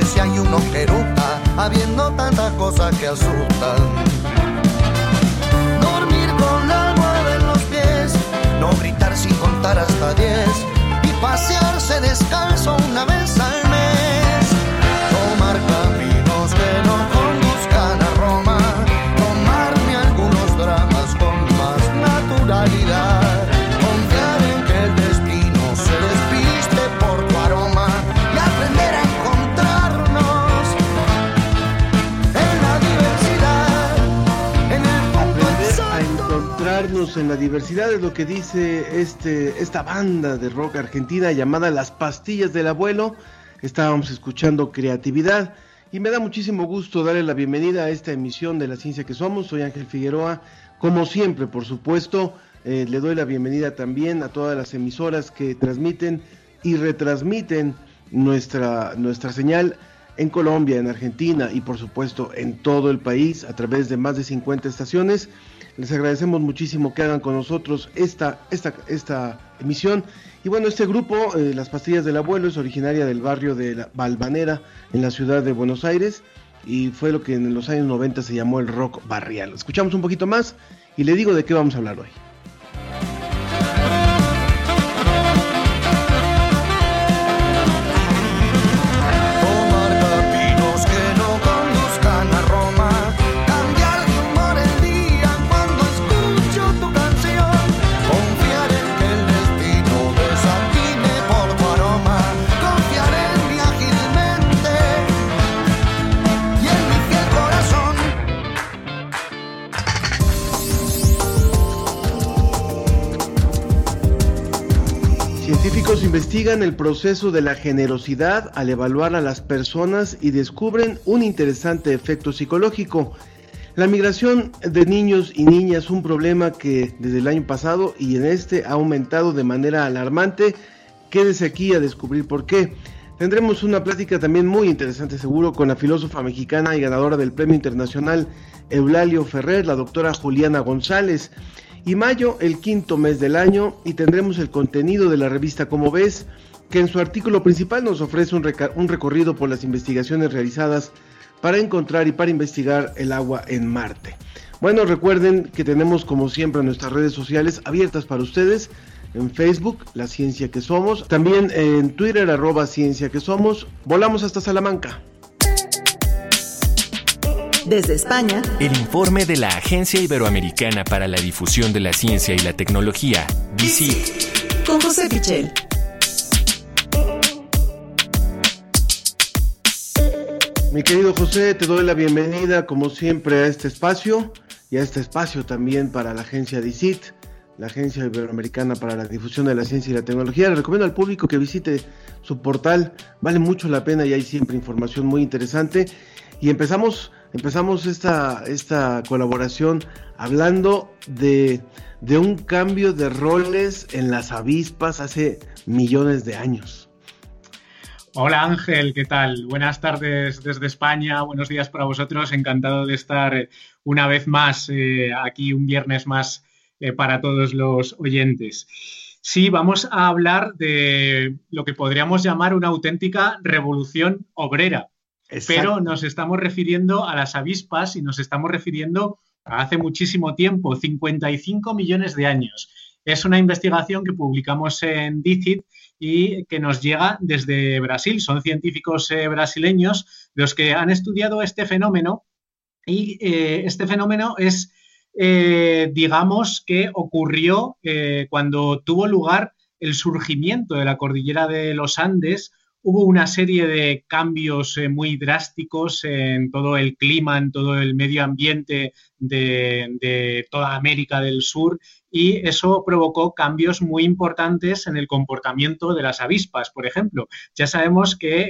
si hay uno que habiendo tanta cosa que asustan. Dormir con la almohada en los pies, no gritar sin contar hasta diez y pasearse descalzo una vez al mes. En la diversidad es lo que dice este, esta banda de rock argentina llamada Las Pastillas del Abuelo. Estábamos escuchando creatividad y me da muchísimo gusto darle la bienvenida a esta emisión de La Ciencia que Somos. Soy Ángel Figueroa. Como siempre, por supuesto, eh, le doy la bienvenida también a todas las emisoras que transmiten y retransmiten nuestra, nuestra señal en Colombia, en Argentina y por supuesto en todo el país a través de más de 50 estaciones. Les agradecemos muchísimo que hagan con nosotros esta, esta, esta emisión. Y bueno, este grupo, eh, Las Pastillas del Abuelo, es originaria del barrio de la Balvanera en la ciudad de Buenos Aires y fue lo que en los años 90 se llamó el rock barrial. Escuchamos un poquito más y le digo de qué vamos a hablar hoy. Investigan el proceso de la generosidad al evaluar a las personas y descubren un interesante efecto psicológico. La migración de niños y niñas un problema que desde el año pasado y en este ha aumentado de manera alarmante. Quédese aquí a descubrir por qué. Tendremos una plática también muy interesante seguro con la filósofa mexicana y ganadora del Premio Internacional Eulalio Ferrer, la doctora Juliana González. Y mayo, el quinto mes del año, y tendremos el contenido de la revista Como ves, que en su artículo principal nos ofrece un, recorrido por las investigaciones realizadas para encontrar y para investigar el agua en Marte. Bueno, recuerden que tenemos como siempre nuestras redes sociales abiertas para ustedes. En Facebook, La Ciencia que Somos. También en Twitter, arroba Ciencia que Somos. Volamos hasta Salamanca. Desde España, El informe de la Agencia Iberoamericana para la Difusión de la Ciencia y la Tecnología, DICIT. con José Pichel. Mi querido José, te doy la bienvenida como siempre a este espacio y a este espacio también para la agencia DICIT, la Agencia Iberoamericana para la Difusión de la Ciencia y la Tecnología. Le recomiendo al público que visite su portal, vale mucho la pena y hay siempre información muy interesante. Y empezamos, empezamos esta, esta colaboración hablando de, de un cambio de roles en las avispas hace millones de años. Hola Ángel, ¿qué tal? Buenas tardes desde España, buenos días para vosotros. Encantado de estar eh, una vez más eh, aquí, un viernes más eh, para todos los oyentes. Sí, vamos a hablar de lo que podríamos llamar una auténtica revolución obrera, pero nos estamos refiriendo a las avispas y nos estamos refiriendo a hace muchísimo tiempo, 55 millones de años. Es una investigación que publicamos en DICIT y que nos llega desde Brasil. Son científicos eh, brasileños los que han estudiado este fenómeno y eh, este fenómeno es, eh, digamos, que ocurrió cuando tuvo lugar el surgimiento de la cordillera de los Andes. Hubo una serie de cambios eh, muy drásticos en todo el clima, en todo el medio ambiente de, toda América del Sur y eso provocó cambios muy importantes en el comportamiento de las avispas, por ejemplo. Ya sabemos que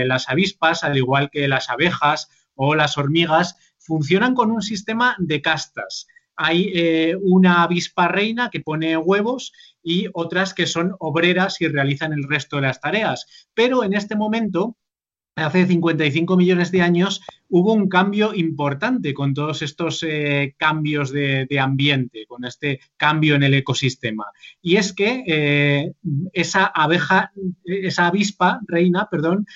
eh, las avispas, al igual que las abejas o las hormigas, funcionan con un sistema de castas. Hay eh, una avispa reina que pone huevos y otras que son obreras y realizan el resto de las tareas. Pero en este momento hace 55 millones de años hubo un cambio importante con todos estos eh, cambios de, ambiente, con este cambio en el ecosistema. Y es que eh, esa abeja, esa avispa reina, perdón,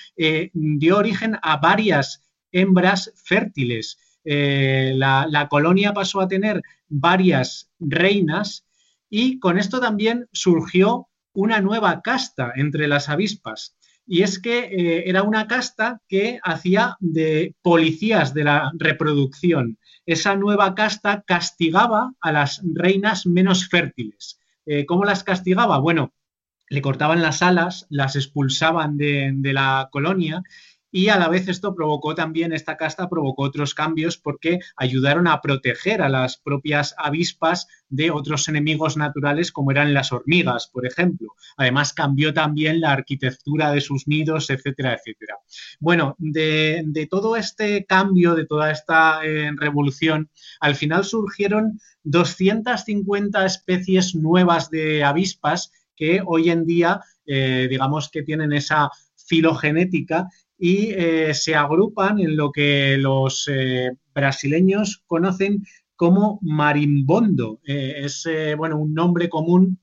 dio origen a varias hembras fértiles. La, la colonia pasó a tener varias reinas y con esto también surgió una nueva casta entre las avispas y es que eh, era una casta que hacía de policías de la reproducción. Esa nueva casta castigaba a las reinas menos fértiles. Eh, ¿Cómo las castigaba? Bueno, le cortaban las alas, las expulsaban de la colonia y a la vez esto provocó también, esta casta provocó otros cambios porque ayudaron a proteger a las propias avispas de otros enemigos naturales como eran las hormigas, por ejemplo. Además cambió también la arquitectura de sus nidos, etcétera, etcétera. Bueno, de, todo este cambio, de toda esta eh, revolución, al final surgieron 250 especies nuevas de avispas que hoy en día, eh, digamos que tienen esa filogenética y eh, se agrupan en lo que los eh, brasileños conocen como marimbondo. Eh, es bueno, un nombre común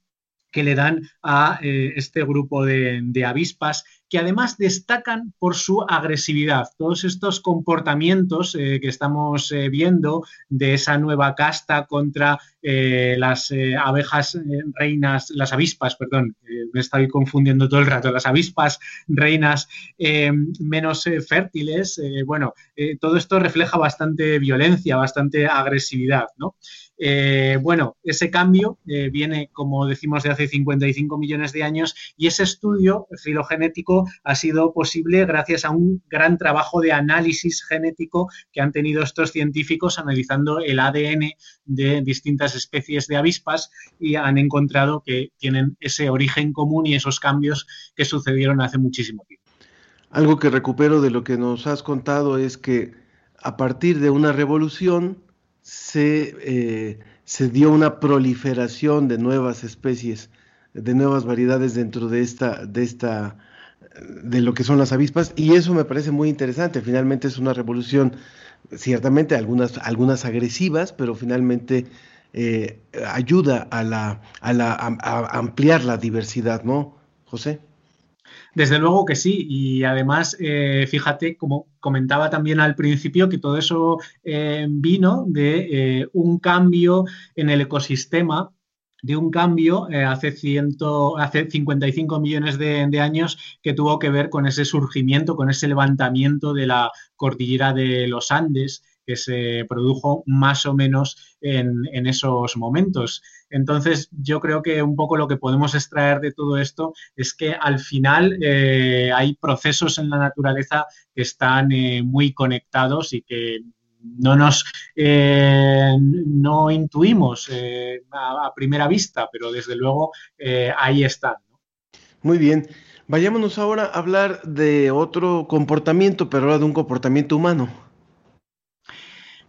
que le dan a este grupo de, de avispas que además destacan por su agresividad. Todos estos comportamientos eh, que estamos eh, viendo de esa nueva casta contra eh, las abejas reinas, las avispas, perdón, me estoy confundiendo todo el rato, las avispas reinas menos fértiles, bueno, todo esto refleja bastante violencia, bastante agresividad, ¿no? Bueno, ese cambio viene, como decimos, de hace 55 millones de años y ese estudio filogenético ha sido posible gracias a un gran trabajo de análisis genético que han tenido estos científicos analizando el ADN de distintas especies de avispas y han encontrado que tienen ese origen común y esos cambios que sucedieron hace muchísimo tiempo. Algo que recupero de lo que nos has contado es que a partir de una revolución, eh, se, dio una proliferación de nuevas especies, de nuevas variedades dentro de esta, de esta, de lo que son las avispas, y eso me parece muy interesante. Finalmente es una revolución, ciertamente algunas, algunas agresivas, pero finalmente eh, ayuda a, la, a, la, a ampliar la diversidad, ¿no, José? Desde luego que sí, y además, eh, fíjate, como comentaba también al principio, que todo eso eh, vino de un cambio en el ecosistema de un cambio hace, ciento, hace 55 millones de, de, años que tuvo que ver con ese surgimiento, con ese levantamiento de la cordillera de los Andes que se produjo más o menos en, esos momentos. Entonces, yo creo que un poco lo que podemos extraer de todo esto es que al final eh, hay procesos en la naturaleza que están eh, muy conectados y que no nos eh, no intuimos a, primera vista, pero desde luego ahí están. Muy bien. Vayámonos ahora a hablar de otro comportamiento, pero ahora de un comportamiento humano.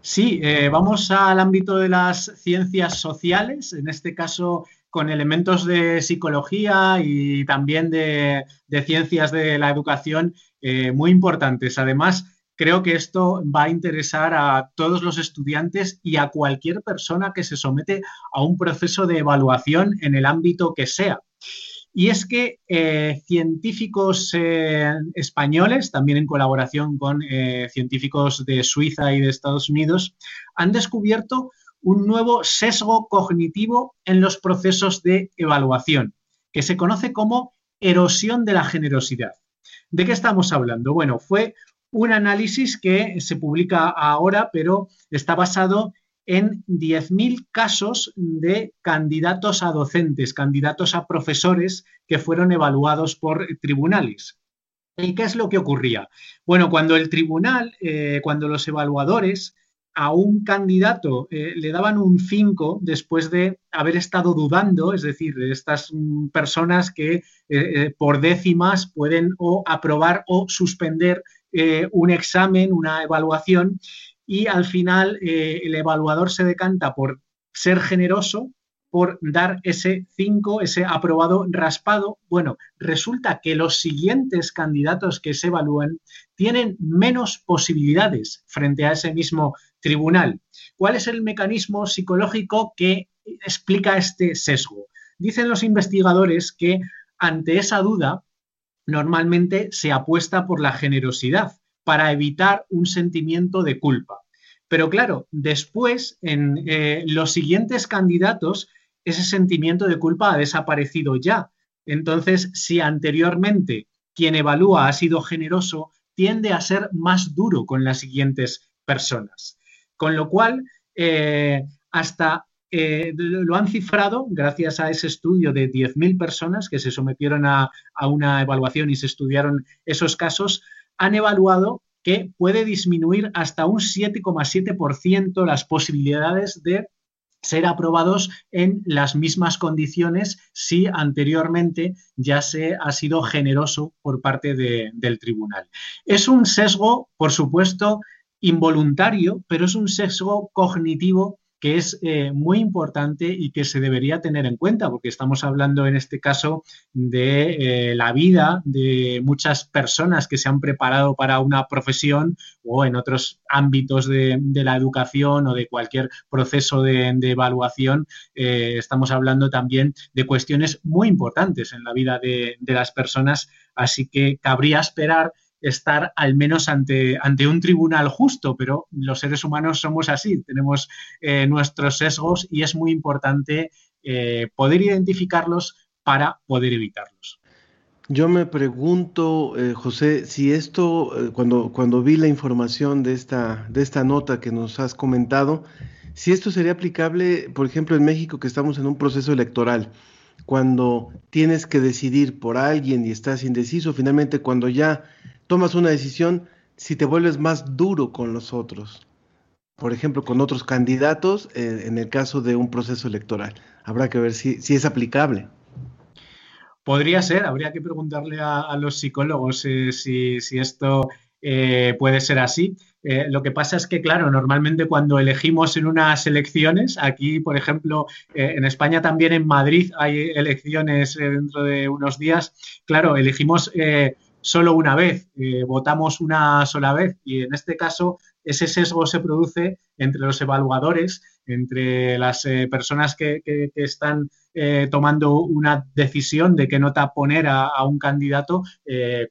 Sí, eh, vamos al ámbito de las ciencias sociales, en este caso con elementos de psicología y también de, ciencias de la educación eh, muy importantes. Además, creo que esto va a interesar a todos los estudiantes y a cualquier persona que se somete a un proceso de evaluación en el ámbito que sea. Y es que eh, científicos eh, españoles, también en colaboración con eh, científicos de Suiza y de Estados Unidos, han descubierto un nuevo sesgo cognitivo en los procesos de evaluación, que se conoce como erosión de la generosidad. ¿De qué estamos hablando? Bueno, fue un análisis que se publica ahora, pero está basado en 10.000 casos de candidatos a docentes, candidatos a profesores que fueron evaluados por tribunales. ¿Y qué es lo que ocurría? Bueno, cuando el tribunal, eh, cuando los evaluadores a un candidato eh, le daban un 5 después de haber estado dudando, es decir, de estas mm, personas que eh, por décimas pueden o aprobar o suspender eh, un examen, una evaluación, y al final eh, el evaluador se decanta por ser generoso, por dar ese 5, ese aprobado raspado. Bueno, resulta que los siguientes candidatos que se evalúan tienen menos posibilidades frente a ese mismo tribunal. ¿Cuál es el mecanismo psicológico que explica este sesgo? Dicen los investigadores que ante esa duda normalmente se apuesta por la generosidad para evitar un sentimiento de culpa. Pero claro, después en eh, los siguientes candidatos ese sentimiento de culpa ha desaparecido ya. Entonces, si anteriormente quien evalúa ha sido generoso, tiende a ser más duro con las siguientes personas. Con lo cual, eh, hasta eh, lo han cifrado gracias a ese estudio de 10.000 personas que se sometieron a, una evaluación y se estudiaron esos casos, han evaluado que puede disminuir hasta un 7,7% las posibilidades de ser aprobados en las mismas condiciones si anteriormente ya se ha sido generoso por parte del tribunal. Es un sesgo, por supuesto, involuntario, pero es un sesgo cognitivo que es eh, muy importante y que se debería tener en cuenta, porque estamos hablando en este caso de eh, la vida de muchas personas que se han preparado para una profesión o en otros ámbitos de, la educación o de cualquier proceso de, evaluación. Eh, estamos hablando también de cuestiones muy importantes en la vida de, de las personas, así que cabría esperar estar al menos ante, ante un tribunal justo, pero los seres humanos somos así, tenemos eh, nuestros sesgos y es muy importante eh, poder identificarlos para poder evitarlos. Yo me pregunto, eh, José, si esto, cuando, cuando vi la información de esta, de esta nota que nos has comentado, si esto sería aplicable, por ejemplo, en México, que estamos en un proceso electoral, cuando tienes que decidir por alguien y estás indeciso, finalmente cuando ya tomas una decisión si te vuelves más duro con los otros. Por ejemplo, con otros candidatos eh, en el caso de un proceso electoral. Habrá que ver si, es aplicable. Podría ser, habría que preguntarle a, los psicólogos eh, si, esto eh, puede ser así. lo que pasa es que, claro, normalmente cuando elegimos en unas elecciones, aquí, por ejemplo, en España también en Madrid hay elecciones dentro de unos días, claro, elegimos solo una vez, eh, votamos una sola vez y en este caso ese sesgo se produce entre los evaluadores, entre las eh, personas que, están eh, tomando una decisión de qué nota poner a, un candidato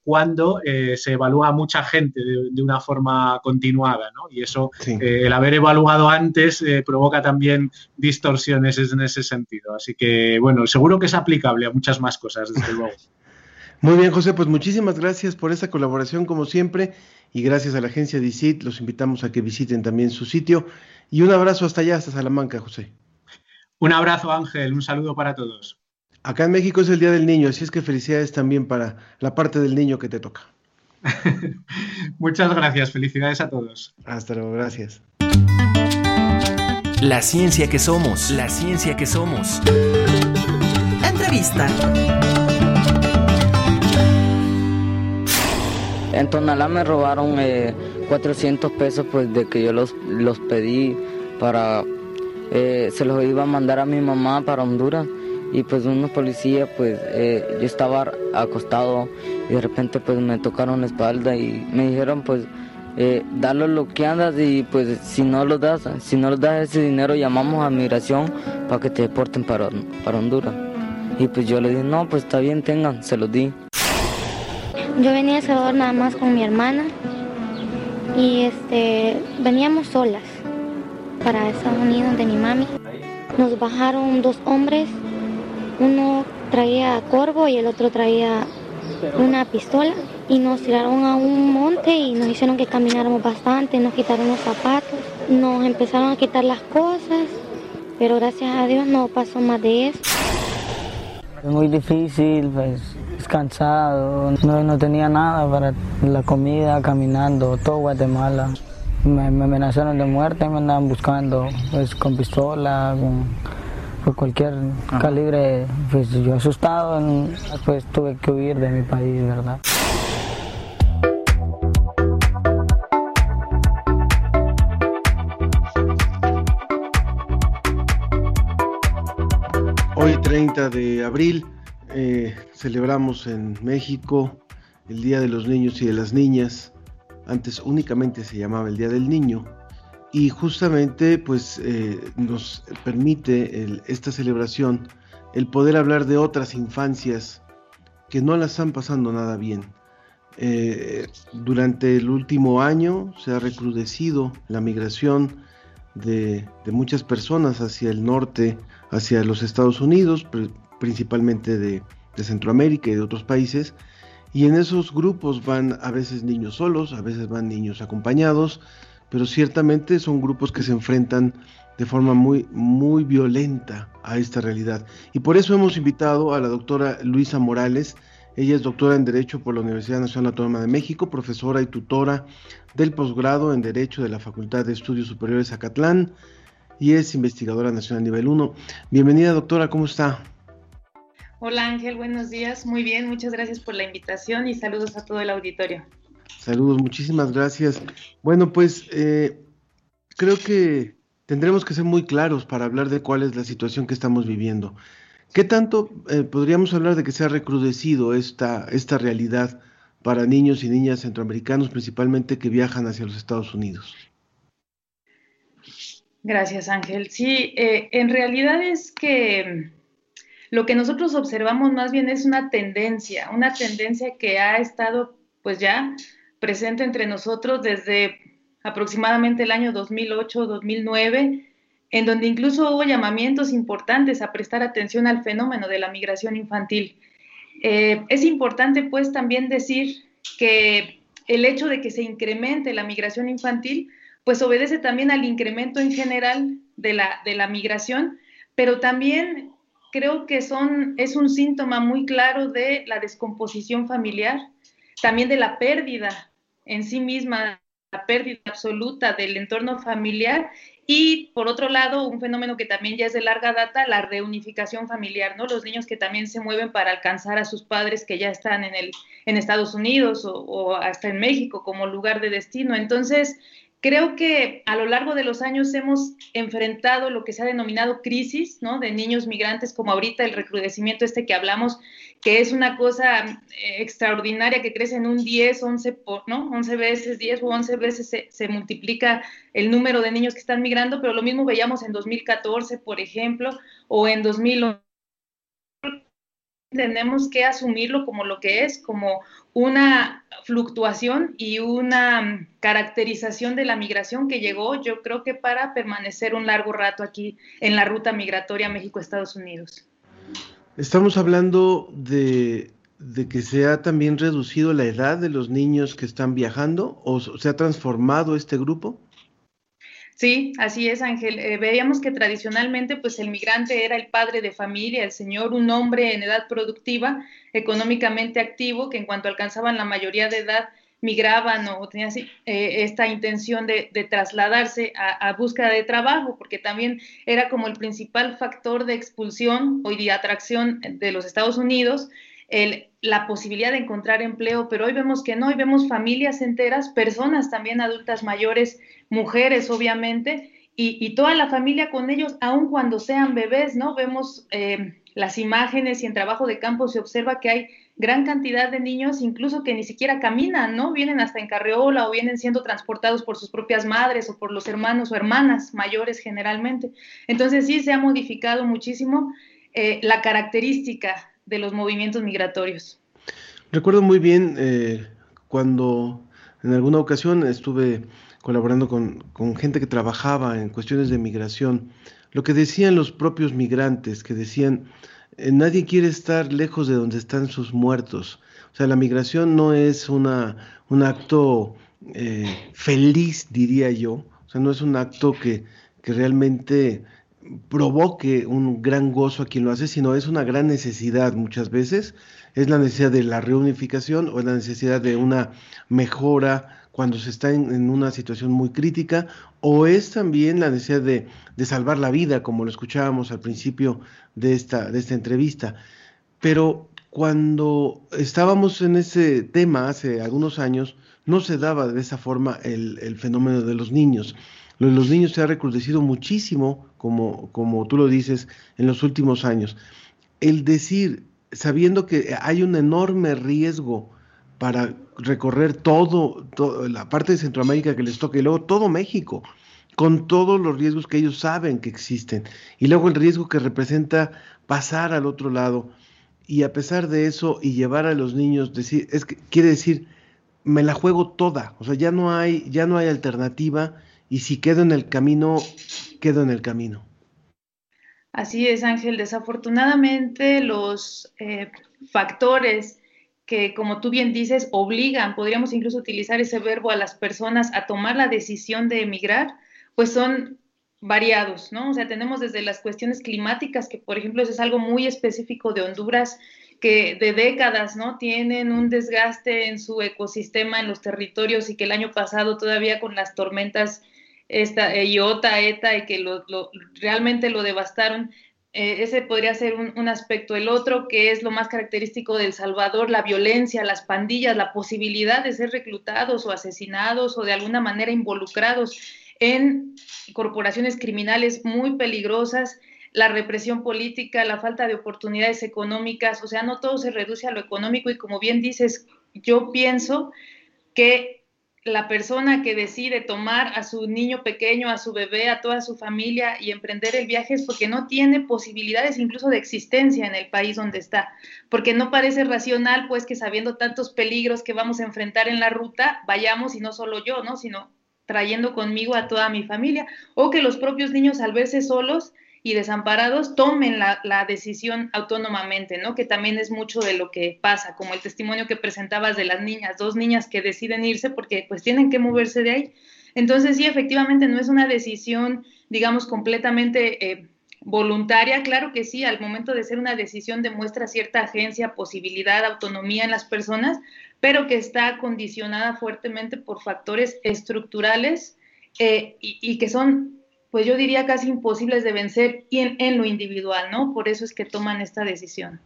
cuando se evalúa a mucha gente de, una forma continuada. ¿no? Y eso, el haber evaluado antes provoca también distorsiones en ese sentido. Así que, bueno, seguro que es aplicable a muchas más cosas, desde luego. Muy bien, José, pues muchísimas gracias por esta colaboración como siempre y gracias a la agencia DICIT. Los invitamos a que visiten también su sitio y un abrazo hasta allá, hasta Salamanca, José. Un abrazo, Ángel, un saludo para todos. Acá en México es el Día del Niño, así es que felicidades también para la parte del niño que te toca. Muchas gracias, felicidades a todos. Hasta luego, gracias. La ciencia que somos, la ciencia que somos. Entrevista. En Tonalá me robaron 400 eh, pesos pues de que yo los, los pedí para, eh, se los iba a mandar a mi mamá para Honduras y pues unos policías pues eh, yo estaba acostado y de repente pues me tocaron la espalda y me dijeron pues eh, lo que andas y pues si no lo das, si no das ese dinero llamamos a migración para que te deporten para, para Honduras. Y pues yo le dije, no, pues está bien, tengan, se los di. Yo venía a Salvador nada más con mi hermana y este veníamos solas para Estados Unidos de mi mami. Nos bajaron dos hombres, uno traía corvo y el otro traía una pistola y nos tiraron a un monte y nos hicieron que camináramos bastante, nos quitaron los zapatos, nos empezaron a quitar las cosas, pero gracias a Dios no pasó más de eso. Es muy difícil, pues cansado, no, no tenía nada para la comida, caminando, todo Guatemala. Me, amenazaron de muerte me andaban buscando pues, con pistola, con, cualquier calibre. Pues yo asustado, pues tuve que huir de mi país, ¿verdad? 30 de abril eh, celebramos en México el Día de los Niños y de las Niñas. Antes únicamente se llamaba el Día del Niño y justamente pues eh, nos permite esta celebración el poder hablar de otras infancias que no las están pasando nada bien. Eh, durante el último año se ha recrudecido la migración de, muchas personas hacia el norte, hacia los Estados Unidos, principalmente de, Centroamérica y de otros países. Y en esos grupos van a veces niños solos, a veces van niños acompañados, pero ciertamente son grupos que se enfrentan de forma muy, muy violenta a esta realidad. Y por eso hemos invitado a la doctora Luisa Morales. Ella es doctora en Derecho por la Universidad Nacional Autónoma de México, profesora y tutora del posgrado en Derecho de la Facultad de Estudios Superiores Acatlán y es investigadora nacional nivel 1. Bienvenida, doctora, ¿cómo está? Hola Ángel, buenos días. Muy bien, muchas gracias por la invitación y saludos a todo el auditorio. Saludos, muchísimas gracias. Bueno, pues eh, creo que tendremos que ser muy claros para hablar de cuál es la situación que estamos viviendo. ¿Qué tanto eh, podríamos hablar de que se ha recrudecido esta, esta realidad para niños y niñas centroamericanos, principalmente que viajan hacia los Estados Unidos? Gracias, Ángel. Sí, eh, en realidad es que lo que nosotros observamos más bien es una tendencia, una tendencia que ha estado pues ya presente entre nosotros desde aproximadamente el año 2008-2009, en donde incluso hubo llamamientos importantes a prestar atención al fenómeno de la migración infantil. Eh, es importante pues también decir que el hecho de que se incremente la migración infantil pues obedece también al incremento en general de la, de la migración, pero también creo que son, es un síntoma muy claro de la descomposición familiar, también de la pérdida en sí misma, la pérdida absoluta del entorno familiar y por otro lado, un fenómeno que también ya es de larga data, la reunificación familiar, ¿no? Los niños que también se mueven para alcanzar a sus padres que ya están en, el, en Estados Unidos o, o hasta en México como lugar de destino. Entonces, Creo que a lo largo de los años hemos enfrentado lo que se ha denominado crisis. De niños migrantes, como ahorita el recrudecimiento este que hablamos, que es una cosa eh, extraordinaria que crece en un 10, 11, ¿no? 11 veces, 10 o 11 veces se, se, multiplica el número de niños que están migrando, pero lo mismo veíamos en 2014, por ejemplo, o en 2011 tenemos que asumirlo como lo que es, como una fluctuación y una caracterización de la migración que llegó, yo creo que para permanecer un largo rato aquí en la ruta migratoria México-Estados Unidos. Estamos hablando de, de, que se ha también reducido la edad de los niños que están viajando o se ha transformado este grupo. Sí, así es, Ángel. Eh, veíamos que tradicionalmente, pues el migrante era el padre de familia, el señor, un hombre en edad productiva, económicamente activo, que en cuanto alcanzaban la mayoría de edad migraban o tenían eh, esta intención de, trasladarse a, a, búsqueda de trabajo, porque también era como el principal factor de expulsión o de atracción de los Estados Unidos la posibilidad de encontrar empleo, pero hoy vemos que no, hoy vemos familias enteras, personas también adultas mayores, mujeres obviamente, y, toda la familia con ellos, aun cuando sean bebés, ¿no? Vemos eh, las imágenes y en trabajo de campo se observa que hay gran cantidad de niños, incluso que ni siquiera caminan, ¿no? Vienen hasta en carreola o vienen siendo transportados por sus propias madres o por los hermanos o hermanas mayores generalmente. Entonces sí se ha modificado muchísimo eh, la característica de los movimientos migratorios. Recuerdo muy bien eh, cuando en alguna ocasión estuve colaborando con, gente que trabajaba en cuestiones de migración, lo que decían los propios migrantes, que decían, eh, nadie quiere estar lejos de donde están sus muertos. O sea, la migración no es una, un acto eh, feliz, diría yo. O sea, no es un acto que, que realmente provoque un gran gozo a quien lo hace, sino es una gran necesidad muchas veces. Es la necesidad de la reunificación o es la necesidad de una mejora cuando se está en, una situación muy crítica, o es también la necesidad de, de, salvar la vida, como lo escuchábamos al principio de esta, de esta entrevista. Pero cuando estábamos en ese tema hace algunos años, no se daba de esa forma el, el fenómeno de los niños. Los niños se ha recrudecido muchísimo, como, como tú lo dices, en los últimos años. El decir, sabiendo que hay un enorme riesgo para recorrer todo, la parte de Centroamérica que les toca y luego todo México, con todos los riesgos que ellos saben que existen, y luego el riesgo que representa pasar al otro lado, y a pesar de eso, y llevar a los niños, decir, es que quiere decir, me la juego toda, o sea, ya no hay, ya no hay alternativa, y si quedo en el camino, quedo en el camino. Así es, Ángel. Desafortunadamente, los eh, factores que, como tú bien dices, obligan, podríamos incluso utilizar ese verbo a las personas a tomar la decisión de emigrar, pues son variados, ¿no? O sea, tenemos desde las cuestiones climáticas, que por ejemplo eso es algo muy específico de Honduras, que de décadas, ¿no? Tienen un desgaste en su ecosistema, en los territorios y que el año pasado todavía con las tormentas esta eh, Iota, ETA y que lo, realmente lo devastaron. Eh, ese podría ser un, un, aspecto. El otro, que es lo más característico de El Salvador, la violencia, las pandillas, la posibilidad de ser reclutados o asesinados o de alguna manera involucrados en corporaciones criminales muy peligrosas, la represión política, la falta de oportunidades económicas, o sea, no todo se reduce a lo económico y como bien dices, yo pienso que la persona que decide tomar a su niño pequeño, a su bebé, a toda su familia y emprender el viaje es porque no tiene posibilidades incluso de existencia en el país donde está, porque no parece racional pues que sabiendo tantos peligros que vamos a enfrentar en la ruta, vayamos y no solo yo, ¿no? sino trayendo conmigo a toda mi familia, o que los propios niños al verse solos y desamparados tomen la, decisión autónomamente, ¿no? Que también es mucho de lo que pasa, como el testimonio que presentabas de las niñas, dos niñas que deciden irse porque pues tienen que moverse de ahí. Entonces sí, efectivamente no es una decisión, digamos, completamente eh, voluntaria, claro que sí, al momento de ser una decisión demuestra cierta agencia, posibilidad, autonomía en las personas, pero que está condicionada fuertemente por factores estructurales eh, y, que son, pues yo diría, casi imposibles de vencer en, lo individual, ¿no? Por eso es que toman esta decisión.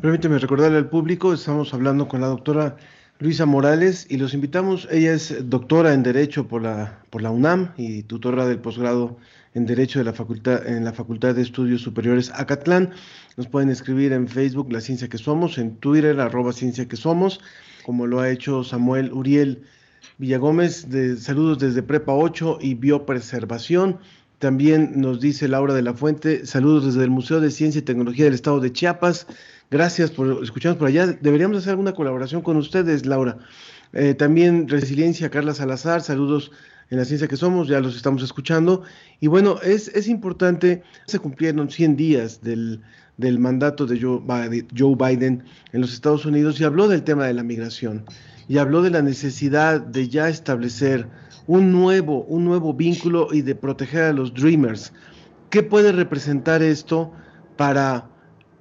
Permíteme recordarle al público, estamos hablando con la doctora Luisa Morales y los invitamos, ella es doctora en Derecho por la, por la UNAM y tutora del posgrado en Derecho de la facultad, en la Facultad de Estudios Superiores Acatlán. Nos pueden escribir en Facebook La Ciencia que Somos, en Twitter arroba Ciencia que Somos como lo ha hecho Samuel Uriel Villagómez, de Saludos desde Prepa 8 y Biopreservación. También nos dice Laura de la Fuente, saludos desde el Museo de Ciencia y Tecnología del Estado de Chiapas. Gracias por escucharnos por allá. Deberíamos hacer alguna colaboración con ustedes, Laura. Eh, también Resiliencia, Carla Salazar, saludos en la ciencia que somos, ya los estamos escuchando. Y bueno, es, es importante, se cumplieron 100 días del, del mandato de Joe Biden en los Estados Unidos y habló del tema de la migración y habló de la necesidad de ya establecer un nuevo, un nuevo vínculo y de proteger a los dreamers. ¿Qué puede representar esto para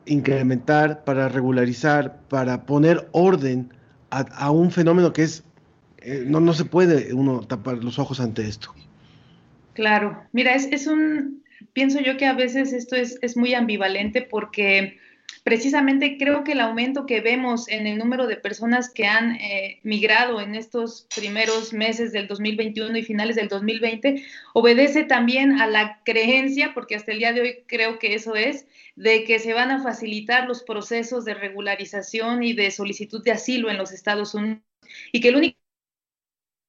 incrementar, para regularizar, para poner orden a, un fenómeno que es, eh, no, no se puede uno tapar los ojos ante esto? Claro, mira, es, es un, pienso yo que a veces esto es, muy ambivalente porque precisamente creo que el aumento que vemos en el número de personas que han eh, migrado en estos primeros meses del 2021 y finales del 2020 obedece también a la creencia, porque hasta el día de hoy creo que eso es, de que se van a facilitar los procesos de regularización y de solicitud de asilo en los Estados Unidos y que el único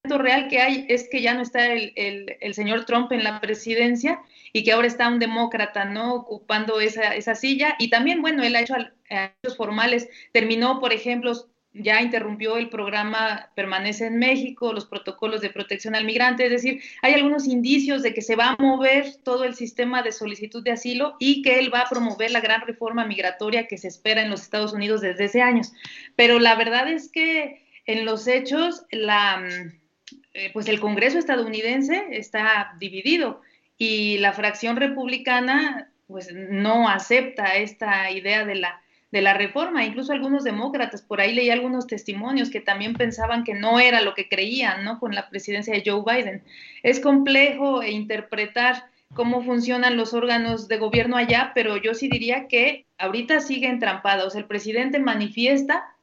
real que hay es que ya no está el, el, señor Trump en la presidencia y que ahora está un demócrata, ¿no? Ocupando esa, esa silla. Y también, bueno, él ha hecho hechos formales. Terminó, por ejemplo, ya interrumpió el programa Permanece en México, los protocolos de protección al migrante, es decir, hay algunos indicios de que se va a mover todo el sistema de solicitud de asilo y que él va a promover la gran reforma migratoria que se espera en los Estados Unidos desde hace años. Pero la verdad es que en los hechos, la, eh, pues el Congreso estadounidense está dividido y la fracción republicana pues no acepta esta idea de la, de la reforma. Incluso algunos demócratas, por ahí leí algunos testimonios que también pensaban que no era lo que creían, ¿no? Con la presidencia de Joe Biden. Es complejo interpretar cómo funcionan los órganos de gobierno allá, pero yo sí diría que ahorita sigue entrampada. O sea, el presidente manifiesta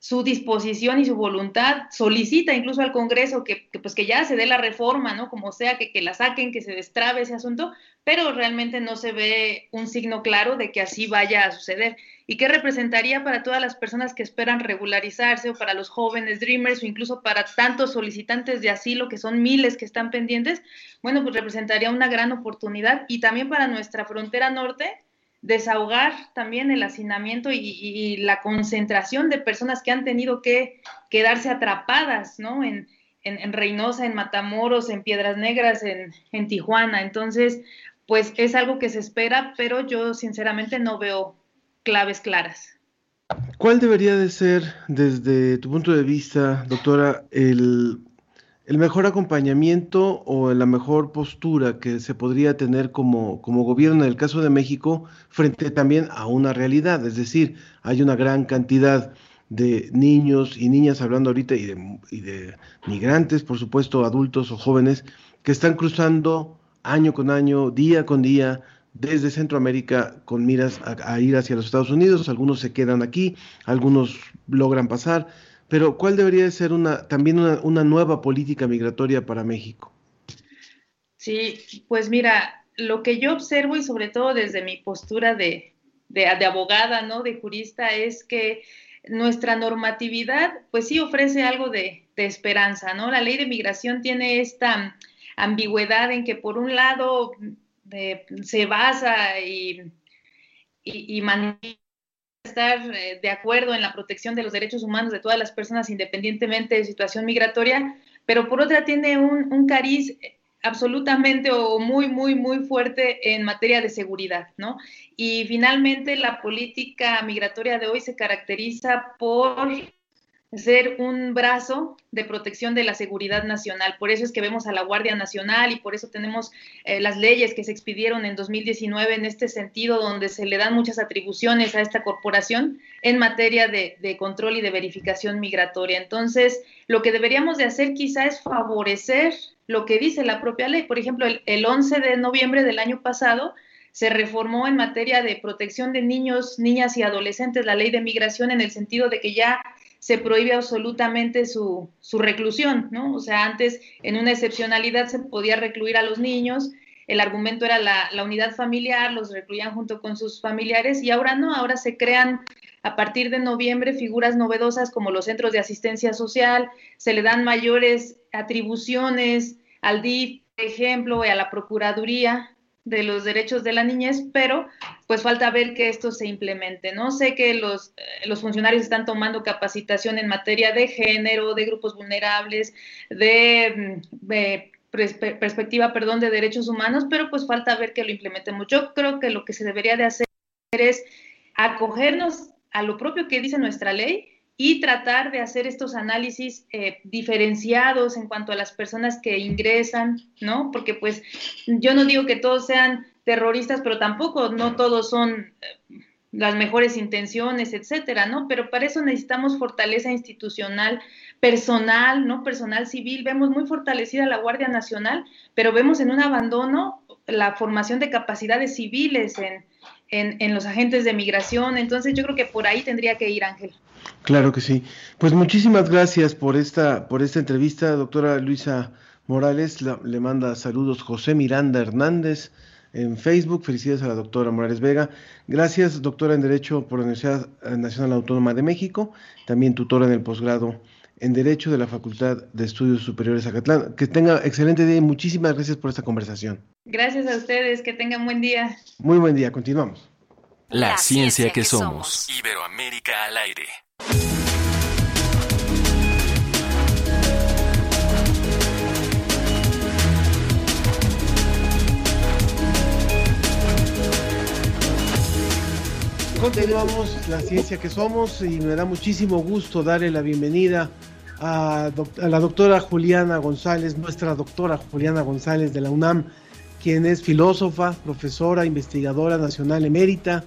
su disposición y su voluntad, solicita incluso al Congreso que, pues que ya se dé la reforma, ¿no? Como sea, que, que la saquen, que se destrabe ese asunto, pero realmente no se ve un signo claro de que así vaya a suceder. ¿Y qué representaría para todas las personas que esperan regularizarse o para los jóvenes dreamers o incluso para tantos solicitantes de asilo que son miles que están pendientes? Bueno, pues representaría una gran oportunidad y también para nuestra frontera norte, desahogar también el hacinamiento y, la concentración de personas que han tenido que quedarse atrapadas, ¿no? En, en, Reynosa, en Matamoros, en Piedras Negras, en, Tijuana. Entonces, pues es algo que se espera, pero yo sinceramente no veo claves claras. ¿Cuál debería de ser, desde tu punto de vista, doctora, el el mejor acompañamiento o la mejor postura que se podría tener como, gobierno en el caso de México frente también a una realidad. Es decir, hay una gran cantidad de niños y niñas hablando ahorita y de, migrantes, por supuesto, adultos o jóvenes, que están cruzando año con año, día con día, desde Centroamérica con miras a ir hacia los Estados Unidos. Algunos se quedan aquí, algunos logran pasar pero ¿cuál debería ser una, también una, nueva política migratoria para México? Sí, pues mira, lo que yo observo y sobre todo desde mi postura de, de, abogada, ¿no? De jurista, es que nuestra normatividad, pues sí ofrece algo de, de, esperanza, ¿no? La ley de migración tiene esta ambigüedad en que por un lado se basa y, y, y estar eh, de acuerdo en la protección de los derechos humanos de todas las personas independientemente de situación migratoria, pero por otra tiene un, un cariz absolutamente o muy, muy, muy fuerte en materia de seguridad, ¿no? Y finalmente la política migratoria de hoy se caracteriza por ser un brazo de protección de la seguridad nacional. Por eso es que vemos a la Guardia Nacional y por eso tenemos eh, las leyes que se expidieron en 2019 en este sentido, donde se le dan muchas atribuciones a esta corporación en materia de, control y de verificación migratoria. Entonces, lo que deberíamos de hacer quizá es favorecer lo que dice la propia ley. Por ejemplo, el, el 11 de noviembre del año pasado, se reformó en materia de protección de niños, niñas y adolescentes la ley de migración en el sentido de que ya se prohíbe absolutamente su, su, reclusión, ¿no? O sea, antes en una excepcionalidad se podía recluir a los niños, el argumento era la, la, unidad familiar, los recluían junto con sus familiares y ahora no, ahora se crean a partir de noviembre figuras novedosas como los centros de asistencia social, se le dan mayores atribuciones al DIF, por ejemplo, y a la Procuraduría, de los derechos de la niñez, pero pues falta ver que esto se implemente. No sé que los, eh, los funcionarios están tomando capacitación en materia de género, de grupos vulnerables, de, mm, perspectiva, perdón, de derechos humanos, pero pues falta ver que lo implementemos. Yo creo que lo que se debería de hacer es acogernos a lo propio que dice nuestra ley y tratar de hacer estos análisis eh, diferenciados en cuanto a las personas que ingresan, ¿no? Porque pues yo no digo que todos sean terroristas, pero tampoco no todos son eh, las mejores intenciones, etcétera, ¿no? Pero para eso necesitamos fortaleza institucional, personal, ¿no? Personal civil. Vemos muy fortalecida la Guardia Nacional, pero vemos en un abandono la formación de capacidades civiles en, en, en los agentes de migración. Entonces yo creo que por ahí tendría que ir, Ángel. Claro que sí. Pues muchísimas gracias por esta, por esta entrevista, doctora Luisa Morales. le manda saludos José Miranda Hernández en Facebook. Felicidades a la doctora Morales Vega. Gracias, doctora en Derecho por la Universidad Nacional Autónoma de México, también tutora en el posgrado en Derecho de la Facultad de Estudios Superiores Acatlán. Que tenga excelente día y muchísimas gracias por esta conversación. Gracias a ustedes, que tengan buen día. Muy buen día, continuamos. La, ciencia, que, somos. Iberoamérica al aire. Continuamos la ciencia que somos y me da muchísimo gusto darle la bienvenida a, la doctora Juliana González, nuestra doctora Juliana González de la UNAM, quien es filósofa, profesora, investigadora nacional emérita,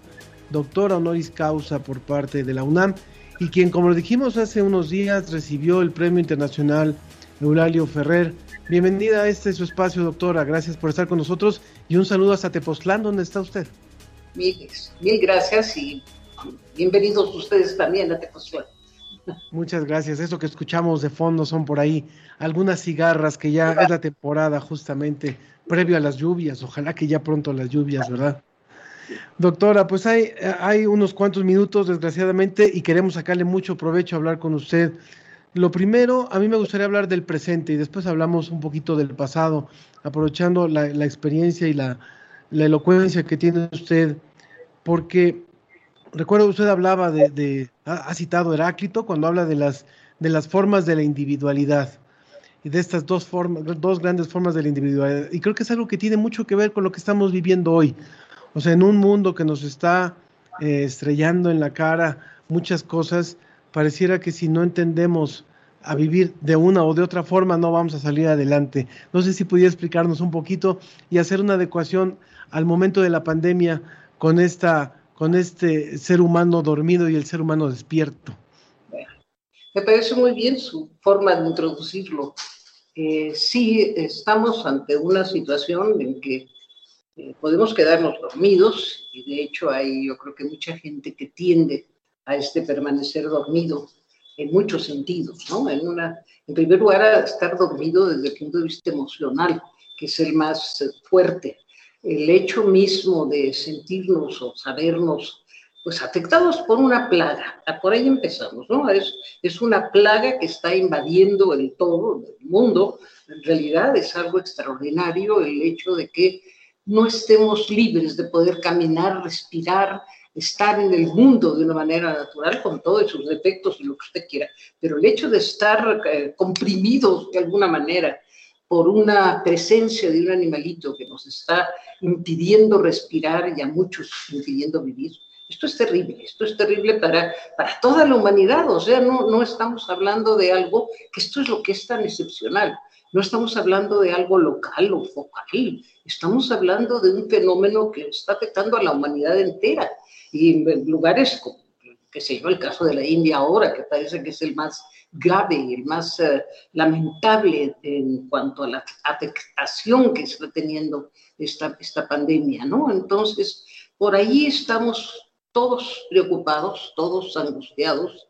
doctora honoris causa por parte de la UNAM y quien, como lo dijimos hace unos días, recibió el Premio Internacional Eulalio Ferrer. Bienvenida a este su espacio, doctora. Gracias por estar con nosotros y un saludo hasta Tepoztlán. ¿Dónde está usted? Mil, mil gracias y bienvenidos ustedes también a Tepoztlán. Muchas gracias. Eso que escuchamos de fondo son por ahí algunas cigarras que ya es la temporada justamente previo a las lluvias. Ojalá que ya pronto las lluvias, ¿verdad? Doctora, pues hay, unos cuantos minutos, desgraciadamente, y queremos sacarle mucho provecho a hablar con usted. Lo primero, a mí me gustaría hablar del presente y después hablamos un poquito del pasado, aprovechando la, experiencia y la, elocuencia que tiene usted, porque recuerdo usted hablaba de, ha citado Heráclito cuando habla de las, de las formas de la individualidad y de estas dos formas, dos grandes formas de la individualidad. Y creo que es algo que tiene mucho que ver con lo que estamos viviendo hoy. O sea, en un mundo que nos está eh, estrellando en la cara muchas cosas, pareciera que si no entendemos a vivir de una o de otra forma no vamos a salir adelante. No sé si pudiera explicarnos un poquito y hacer una adecuación al momento de la pandemia con esta con este ser humano dormido y el ser humano despierto. me parece muy bien su forma de introducirlo. Eh, sí, estamos ante una situación en que eh, podemos quedarnos dormidos y de hecho hay yo creo que mucha gente que tiende a este permanecer dormido en muchos sentidos, ¿no? En, una, en primer lugar, a estar dormido desde el punto de vista emocional, que es el más fuerte. El hecho mismo de sentirnos o sabernos pues afectados por una plaga, por ahí empezamos, ¿no? Es, es una plaga que está invadiendo el todo, el mundo, en realidad es algo extraordinario el hecho de que no estemos libres de poder caminar, respirar, estar en el mundo de una manera natural con todos sus defectos y lo que usted quiera, pero el hecho de estar eh, comprimidos de alguna manera por una presencia de un animalito que nos está impidiendo respirar y a muchos impidiendo vivir, esto es terrible, esto es terrible para, para toda la humanidad, o sea, no, no estamos hablando de algo que esto es lo que es tan excepcional. No estamos hablando de algo local o focal, estamos hablando de un fenómeno que está afectando a la humanidad entera. Y en lugares como, qué sé yo, el caso de la India ahora, que parece que es el más grave y el más eh, lamentable en cuanto a la afectación que está teniendo esta, esta pandemia, ¿no? Entonces, por ahí estamos todos preocupados, todos angustiados,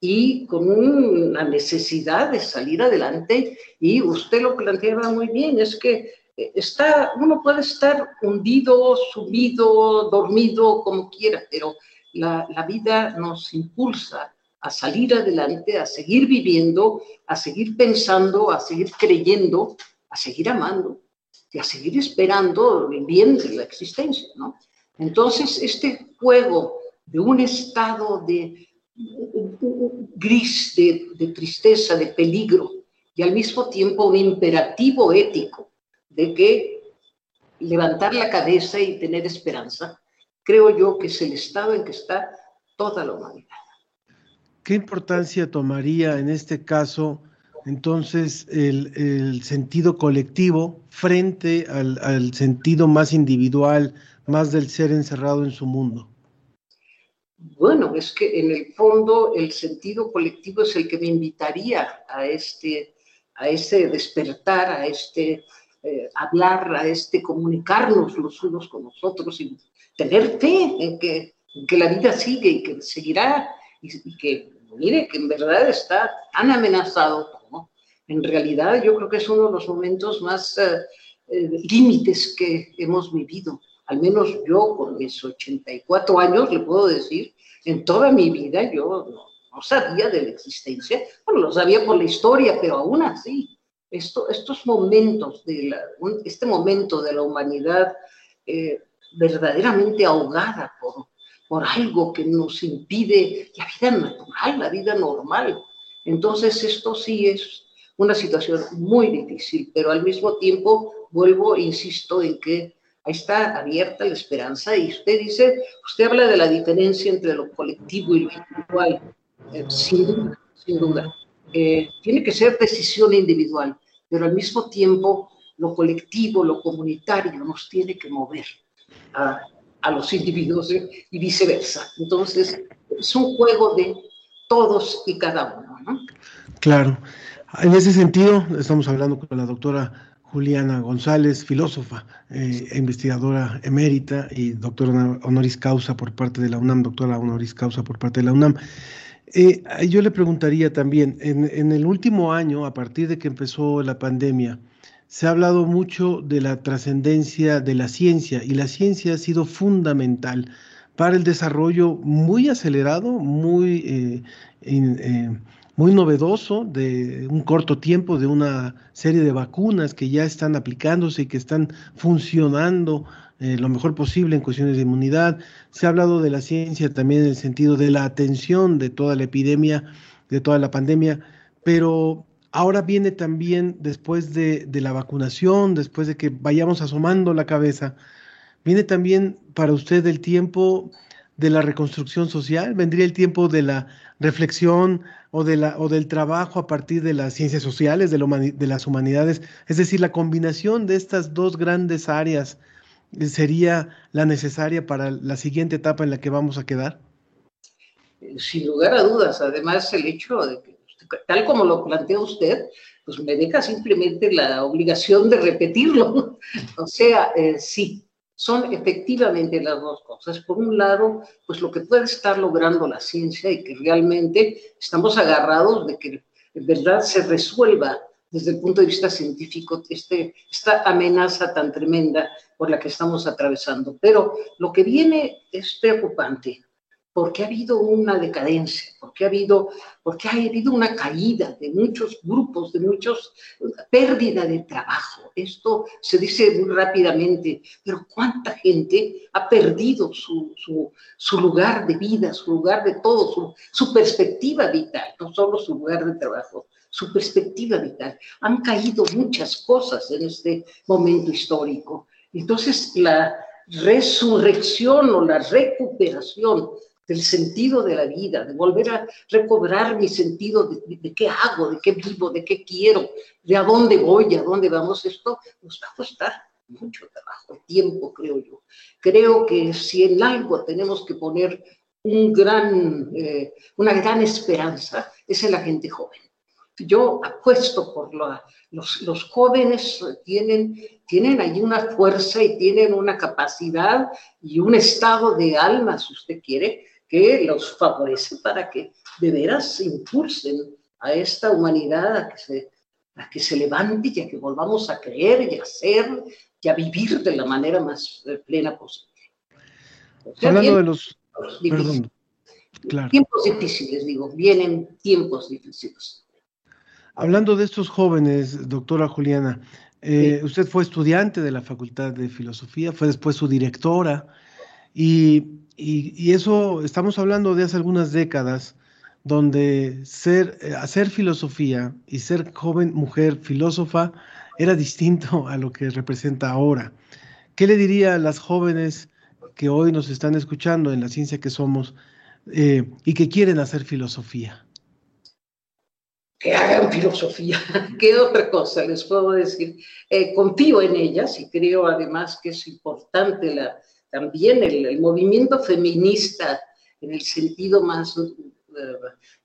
y con una necesidad de salir adelante. Y usted lo planteaba muy bien, es que eh, está, uno puede estar hundido, subido, dormido, como quiera, pero la, vida nos impulsa a salir adelante, a seguir viviendo, a seguir pensando, a seguir creyendo, a seguir amando y a seguir esperando el bien de la existencia, ¿no? Entonces, este juego de un estado de gris de, tristeza, de peligro, y al mismo tiempo un imperativo ético de que levantar la cabeza y tener esperanza, creo yo que es el estado en que está toda la humanidad. ¿Qué importancia tomaría en este caso entonces el, sentido colectivo frente al sentido más individual, más del ser encerrado en su mundo? Bueno, es que en el fondo el sentido colectivo es el que me invitaría a este, a este despertar, a este eh, hablar, a este comunicarnos los unos con los otros y tener fe en que, que la vida sigue y que seguirá y, que, mire, que en verdad está tan amenazado como en realidad yo creo que es uno de los momentos más eh, eh, límites que hemos vivido. Al menos yo con mis 84 años le puedo decir, en toda mi vida yo no, sabía de la existencia, bueno, lo sabía por la historia, pero aún así, esto, estos momentos, de la, este momento de la humanidad eh, verdaderamente ahogada por, por algo que nos impide la vida natural, la vida normal. Entonces esto sí es una situación muy difícil, pero al mismo tiempo vuelvo, insisto, en que ahí está abierta la esperanza y usted dice, usted habla de la diferencia entre lo colectivo y lo individual, eh, sin duda, sin duda. Eh, tiene que ser decisión individual, pero al mismo tiempo lo colectivo, lo comunitario nos tiene que mover a, los individuos y viceversa. Entonces, es un juego de todos y cada uno. ¿no? Claro. En ese sentido, estamos hablando con la doctora Juliana González, filósofa eh, e investigadora emérita y doctora honoris causa por parte de la UNAM, doctora honoris causa por parte de la UNAM. Eh, yo le preguntaría también, en, el último año, a partir de que empezó la pandemia, se ha hablado mucho de la trascendencia de la ciencia y la ciencia ha sido fundamental para el desarrollo muy acelerado, muy, eh, eh, muy novedoso de un corto tiempo de una serie de vacunas que ya están aplicándose y que están funcionando eh, lo mejor posible en cuestiones de inmunidad. Se ha hablado de la ciencia también en el sentido de la atención de toda la epidemia, de toda la pandemia, pero ahora viene también después de, la vacunación, después de que vayamos asomando la cabeza, viene también para usted el tiempo de la reconstrucción social, vendría el tiempo de la reflexión o, del trabajo a partir de las ciencias sociales, de, de las humanidades, es decir, la combinación de estas dos grandes áreas sería la necesaria para la siguiente etapa en la que vamos a quedar? Sin lugar a dudas, además el hecho de que, tal como lo plantea usted, pues me deja simplemente la obligación de repetirlo. o sea, eh, sí, son efectivamente las dos cosas. Por un lado, pues lo que puede estar logrando la ciencia y que realmente estamos agarrados de que en verdad se resuelva desde el punto de vista científico este, esta amenaza tan tremenda por la que estamos atravesando. Pero lo que viene es preocupante porque ha habido una decadencia, porque ha habido, porque ha habido una caída de muchos grupos, de muchos, pérdida de trabajo. Esto se dice muy rápidamente, pero ¿cuánta gente ha perdido su, su, su lugar de vida, su lugar de todo, su, su perspectiva vital, no solo su lugar de trabajo? su perspectiva vital. Han caído muchas cosas en este momento histórico. Entonces, la resurrección o la recuperación del sentido de la vida, de volver a recobrar mi sentido de, qué hago, de qué vivo, de qué quiero, de a dónde voy, a dónde vamos, esto nos va a costar mucho trabajo, tiempo, creo yo. Creo que si en algo tenemos que poner un gran, eh, una gran esperanza, es en la gente joven yo apuesto por los, los, jóvenes tienen, tienen ahí una fuerza y tienen una capacidad y un estado de alma, si usted quiere, que los favorece para que de veras impulsen a esta humanidad a que se, a que se levante y a que volvamos a creer y a ser y a vivir de la manera más eh, plena posible. Hablando de los... Perdón, Tiempos difíciles, digo, vienen tiempos difíciles. Hablando de estos jóvenes, doctora Juliana, eh, usted fue estudiante de la Facultad de Filosofía, fue después su directora, y, eso estamos hablando de hace algunas décadas, donde ser, eh, hacer filosofía y ser joven mujer filósofa era distinto a lo que representa ahora. ¿Qué le diría a las jóvenes que hoy nos están escuchando en la ciencia que somos eh, y que quieren hacer filosofía? que hagan filosofía. ¿Qué otra cosa les puedo decir? Eh, confío en ellas y creo además que es importante la, también el, movimiento feminista en el sentido más eh,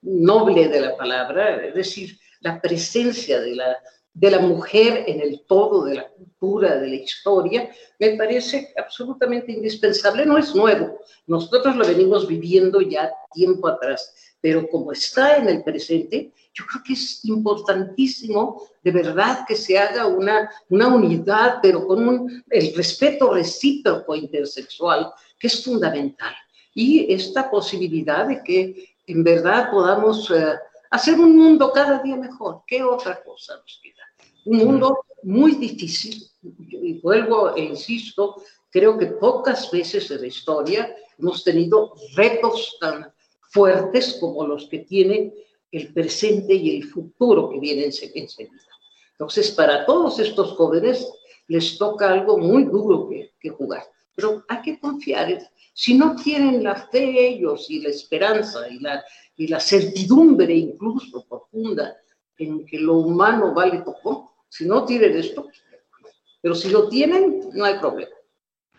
noble de la palabra, es decir, la presencia de la, de la mujer en el todo de la cultura, de la historia, me parece absolutamente indispensable. No es nuevo, nosotros lo venimos viviendo ya tiempo atrás, pero como está en el presente, yo creo que es importantísimo de verdad que se haga una, una unidad, pero con el respeto recíproco intersexual, que es fundamental. Y esta posibilidad de que en verdad podamos eh, hacer un mundo cada día mejor. ¿Qué otra cosa nos queda? Un mundo muy difícil. Y vuelvo e insisto, creo que pocas veces en la historia hemos tenido retos tan fuertes como los que tiene el presente y el futuro que viene enseguida. Entonces, para todos estos jóvenes les toca algo muy duro que, que jugar, pero hay que confiar. Si no tienen la fe ellos y la esperanza y la, y la certidumbre incluso profunda en que lo humano vale poco, si no tienen esto, pero si lo tienen, no hay problema.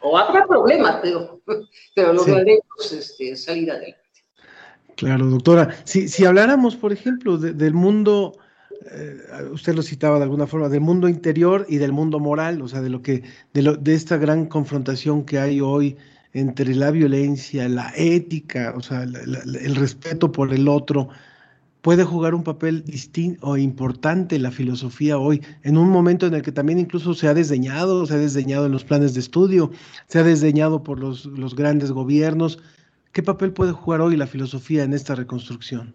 O habrá problemas, pero, pero lo que es este, salir adelante. Claro, doctora. Si, si habláramos, por ejemplo, del mundo, eh, usted lo citaba de alguna forma, del mundo interior y del mundo moral, o sea, de lo que, de, lo, de esta gran confrontación que hay hoy entre la violencia, la ética, o sea, el respeto por el otro, puede jugar un papel distinto o importante la filosofía hoy, en un momento en el que también incluso se ha desdeñado, se ha desdeñado en los planes de estudio, se ha desdeñado por los, los grandes gobiernos. ¿Qué papel puede jugar hoy la filosofía en esta reconstrucción?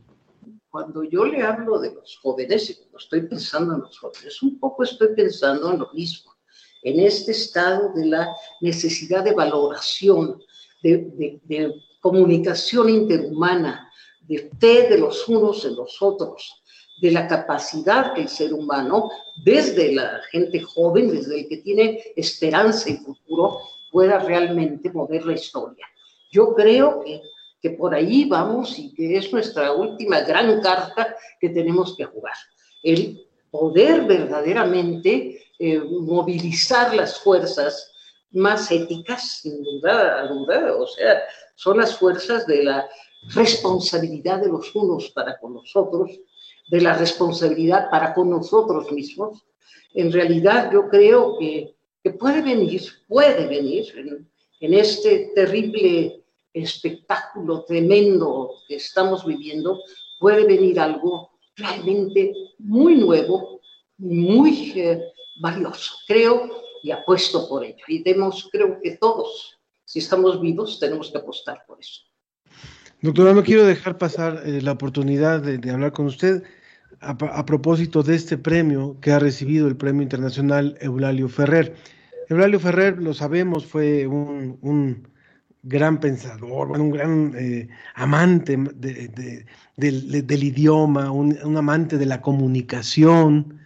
Cuando yo le hablo de los jóvenes, y cuando estoy pensando en los jóvenes, un poco estoy pensando en lo mismo, en este estado de la necesidad de valoración, de, comunicación interhumana, de fe de los unos en los otros, de la capacidad que el ser humano, desde la gente joven, desde el que tiene esperanza y futuro, pueda realmente mover la historia. Yo creo que, que por ahí vamos y que es nuestra última gran carta que tenemos que jugar. El poder verdaderamente eh, movilizar las fuerzas más éticas, sin duda, duda, o sea, son las fuerzas de la responsabilidad de los unos para con los otros, de la responsabilidad para con nosotros mismos, en realidad yo creo que, que puede venir, puede venir en, en este terrible espectáculo tremendo que estamos viviendo, puede venir algo realmente muy nuevo, muy eh, valioso. Creo y apuesto por ello. Y demos, creo que todos, si estamos vivos, tenemos que apostar por eso. Doctora, no quiero dejar pasar eh, la oportunidad de, hablar con usted a, propósito de este premio que ha recibido el Premio Internacional Eulalio Ferrer. Eulalio Ferrer, lo sabemos, fue un, gran pensador, un gran eh, amante del, idioma, un, amante de la comunicación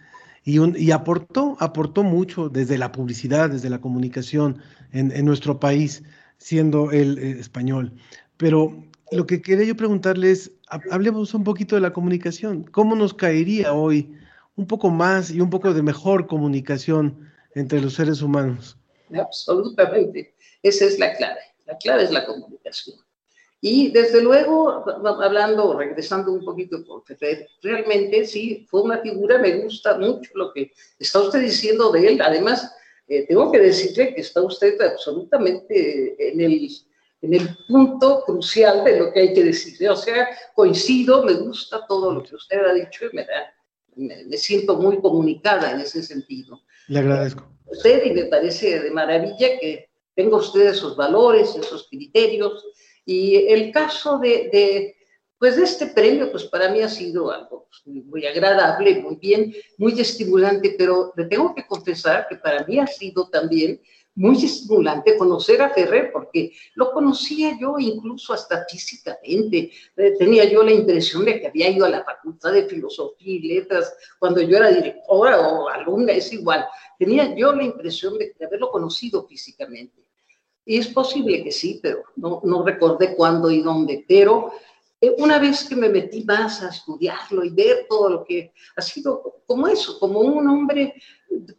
y, aportó, aportó mucho desde la publicidad, desde la comunicación en, nuestro país, siendo él eh, español. Pero lo que quería yo preguntarles, hablemos un poquito de la comunicación. ¿Cómo nos caería hoy un poco más y un poco de mejor comunicación entre los seres humanos? Absolutamente. Esa es la clave. La clave es la comunicación. Y desde luego, hablando, regresando un poquito, porque realmente sí, fue una figura, me gusta mucho lo que está usted diciendo de él. Además, eh, tengo que decirle que está usted absolutamente en el en el punto crucial de lo que hay que decir. O sea, coincido, me gusta todo lo que usted ha dicho y me, da, me, siento muy comunicada en ese sentido. Le agradezco. Usted y me parece de maravilla que tenga usted esos valores, esos criterios. Y el caso de, de pues de este premio, pues para mí ha sido algo muy agradable, muy bien, muy estimulante, pero le tengo que confesar que para mí ha sido también muy estimulante conocer a Ferrer, porque lo conocía yo incluso hasta físicamente. Eh, tenía yo la impresión de que había ido a la Facultad de Filosofía y Letras cuando yo era directora o alumna, es igual. Tenía yo la impresión de, haberlo conocido físicamente. Y es posible que sí, pero no, no recordé cuándo y dónde. Pero eh, una vez que me metí más a estudiarlo y ver todo lo que ha sido como eso, como un hombre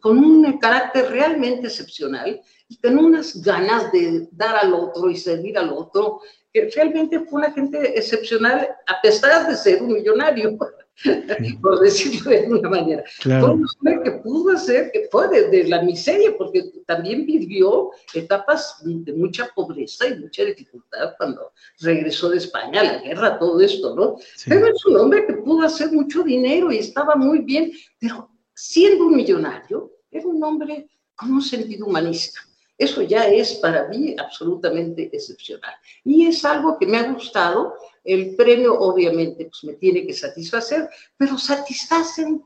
con un carácter realmente excepcional y con unas ganas de dar al otro y servir al otro, que realmente fue una gente excepcional a pesar de ser un millonario, por decirlo de alguna manera. Fue un hombre que pudo hacer, que fue desde la miseria, porque también vivió etapas de mucha pobreza y mucha dificultad cuando regresó de España, la guerra, todo esto, ¿no? Pero es un hombre que pudo hacer mucho dinero y estaba muy bien, pero siendo un millonario, era un hombre con un sentido humanista. Eso ya es para mí absolutamente excepcional. Y es algo que me ha gustado. El premio obviamente pues, me tiene que satisfacer, pero satisfacen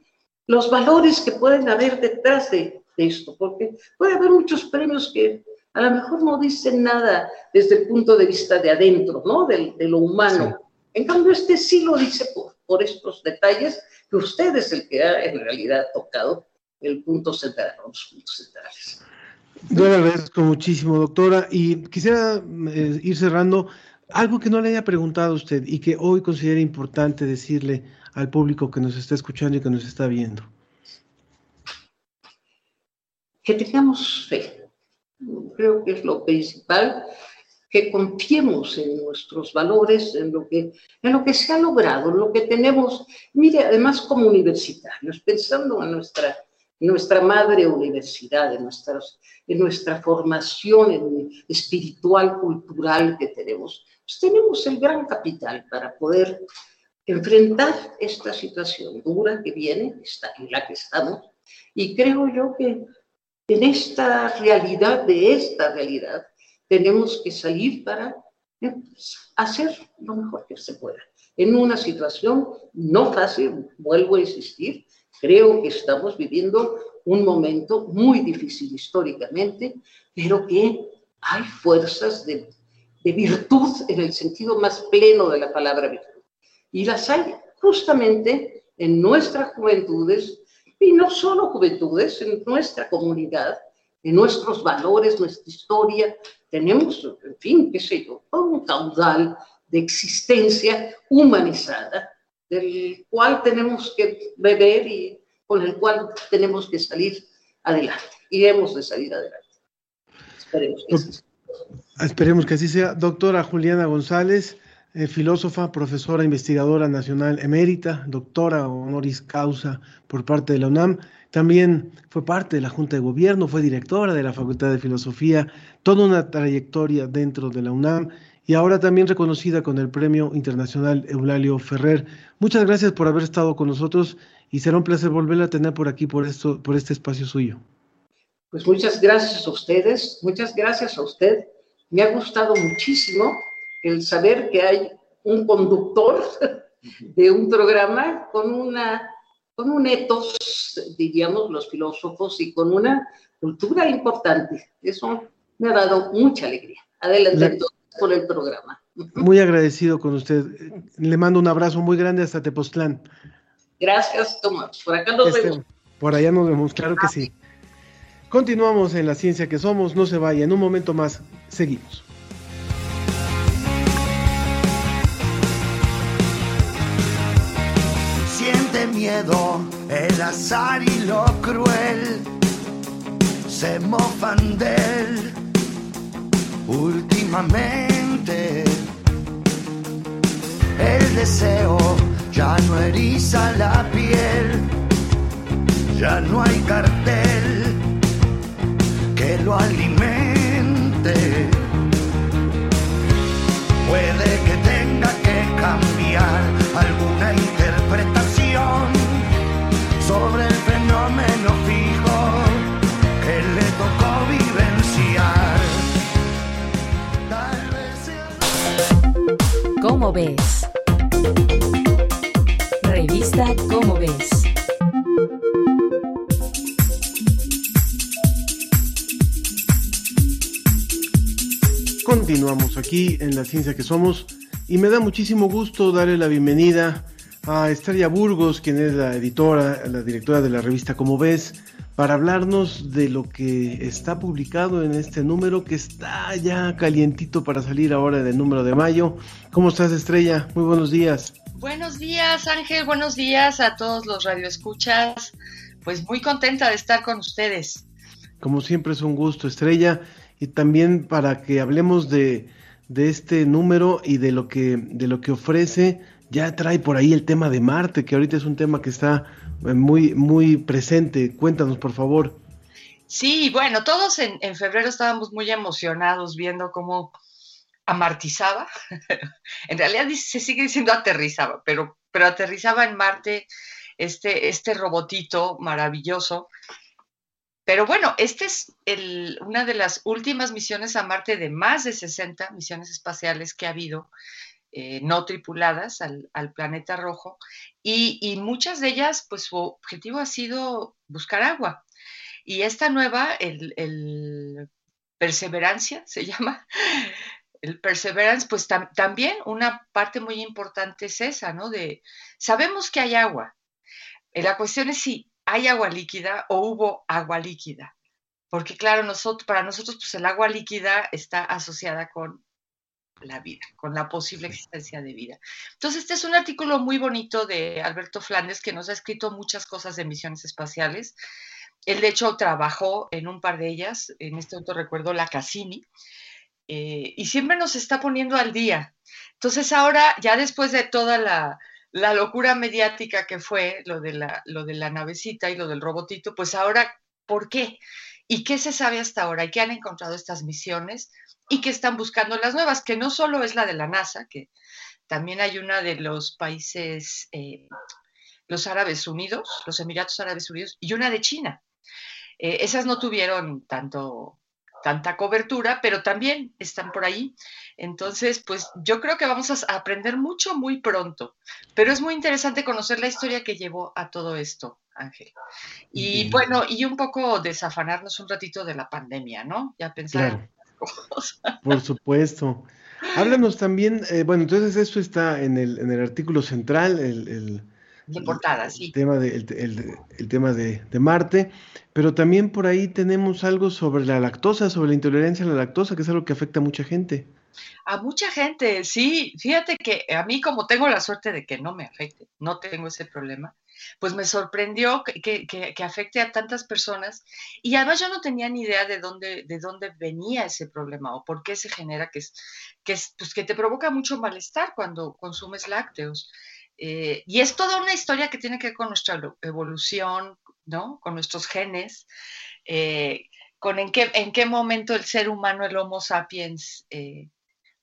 los valores que pueden haber detrás de, esto, porque puede haber muchos premios que a lo mejor no dicen nada desde el punto de vista de adentro, ¿no? De, lo humano. En cambio, este sí lo dice por, por estos detalles que usted es el que ha en realidad tocado el punto central, los puntos centrales. Yo le agradezco muchísimo, doctora, y quisiera eh, ir cerrando algo que no le haya preguntado a usted y que hoy considera importante decirle al público que nos está escuchando y que nos está viendo. Que tengamos fe. Creo que es lo principal que confiemos en nuestros valores, en lo que, en lo que se ha logrado, en lo que tenemos. Mire, además como universitarios, pensando en nuestra nuestra madre universidad, en, nuestras, en nuestra formación espiritual, cultural que tenemos, pues tenemos el gran capital para poder enfrentar esta situación dura que viene, está en la que estamos, y creo yo que en esta realidad, de esta realidad, tenemos que salir para eh, hacer lo mejor que se pueda. En una situación no fácil, vuelvo a insistir, creo que estamos viviendo un momento muy difícil históricamente, pero que hay fuerzas de, de virtud en el sentido más pleno de la palabra virtud. Y las hay justamente en nuestras juventudes, y no solo juventudes, en nuestra comunidad, en nuestros valores, nuestra historia. Tenemos, en fin, qué sé yo, todo un caudal de existencia humanizada, del cual tenemos que beber y con el cual tenemos que salir adelante. Y hemos de salir adelante. Esperemos que así sea. Esperemos que. Doctora Juliana González, eh, filósofa, profesora, investigadora nacional emérita, doctora honoris causa por parte de la UNAM. También fue parte de la Junta de Gobierno, fue directora de la Facultad de Filosofía, toda una trayectoria dentro de la UNAM y ahora también reconocida con el Premio Internacional Eulalio Ferrer. Muchas gracias por haber estado con nosotros y será un placer volverla a tener por aquí, por, esto, por este espacio suyo. Pues muchas gracias a ustedes, muchas gracias a usted. Me ha gustado muchísimo el saber que hay un conductor de un programa con una con un etos, diríamos los filósofos, y con una cultura importante. Eso me ha dado mucha alegría. Adelante por el programa. Muy agradecido con usted. Le mando un abrazo muy grande hasta Tepoztlán. Gracias, Tomás. Por acá nos vemos. Por allá nos vemos, claro que sí. Continuamos en la ciencia que somos, no se vaya, en un momento más seguimos. Siente miedo, el azar y lo cruel se mofan de él últimamente. El deseo ya no eriza la piel, ya no hay cartel que lo alimente. Puede que tenga que cambiar alguna interpretación sobre el fenómeno ¿Cómo ves? Revista Cómo ves. Continuamos aquí en La Ciencia que Somos y me da muchísimo gusto darle la bienvenida a Estrella Burgos, quien es la editora, la directora de la revista Como ves, para hablarnos de lo que está publicado en este número que está ya calientito para salir ahora del número de mayo. ¿Cómo estás, Estrella? Muy buenos días. Buenos días, Ángel. Buenos días a todos los radioescuchas. Pues muy contenta de estar con ustedes. Como siempre es un gusto, Estrella, y también para que hablemos de, de este número y de lo que de lo que ofrece. Ya trae por ahí el tema de Marte, que ahorita es un tema que está eh, muy muy presente. Cuéntanos, por favor. Sí, bueno, todos en, en febrero estábamos muy emocionados viendo cómo amartizaba. en realidad se sigue diciendo aterrizaba, pero, pero aterrizaba en Marte este, este robotito maravilloso. Pero bueno, esta es el, una de las últimas misiones a Marte de más de 60 misiones espaciales que ha habido, eh, no tripuladas al, planeta rojo, y, muchas de ellas, pues su objetivo ha sido buscar agua. Y esta nueva, el, Perseverancia se llama, el Perseverance, pues tam también una parte muy importante es esa, ¿no? De, sabemos que hay agua. La cuestión es si hay agua líquida o hubo agua líquida. Porque claro, nosotros, para nosotros, pues el agua líquida está asociada con la vida, con la posible existencia de vida. Entonces, este es un artículo muy bonito de Alberto Flandes que nos ha escrito muchas cosas de misiones espaciales. Él, de hecho, trabajó en un par de ellas, en este otro recuerdo, la Cassini, eh, y siempre nos está poniendo al día. Entonces ahora, ya después de toda la, la locura mediática que fue lo de, la, lo de la navecita y lo del robotito, pues ahora, ¿por qué? ¿Y qué se sabe hasta ahora? ¿Y qué han encontrado estas misiones? ¿Y qué están buscando las nuevas? Que no solo es la de la NASA, que también hay una de los países, eh, los Árabes Unidos, los Emiratos Árabes Unidos, y una de China. Eh, esas no tuvieron tanto, tanta cobertura, pero también están por ahí. Entonces, pues yo creo que vamos a aprender mucho muy pronto, pero es muy interesante conocer la historia que llevó a todo esto, Ángel. Y bueno, y un poco desafanarnos un ratito de la pandemia, ¿no? Ya pensar. Por supuesto. Háblanos también, eh, bueno, entonces esto está en el, en el artículo central, el, el de portada, sí. Tema de, el, tema de, Marte, pero también por ahí tenemos algo sobre la lactosa, sobre la intolerancia a la lactosa, que es algo que afecta a mucha gente. A mucha gente, sí. Fíjate que a mí como tengo la suerte de que no me afecte, no tengo ese problema, pues me sorprendió que, que, afecte a tantas personas y además yo no tenía ni idea de dónde, de dónde venía ese problema o por qué se genera, que, es, que, es, pues que te provoca mucho malestar cuando consumes lácteos. Eh, y es toda una historia que tiene que ver con nuestra evolución, ¿no? Con nuestros genes, eh, con en qué, en qué momento el ser humano, el Homo sapiens, eh,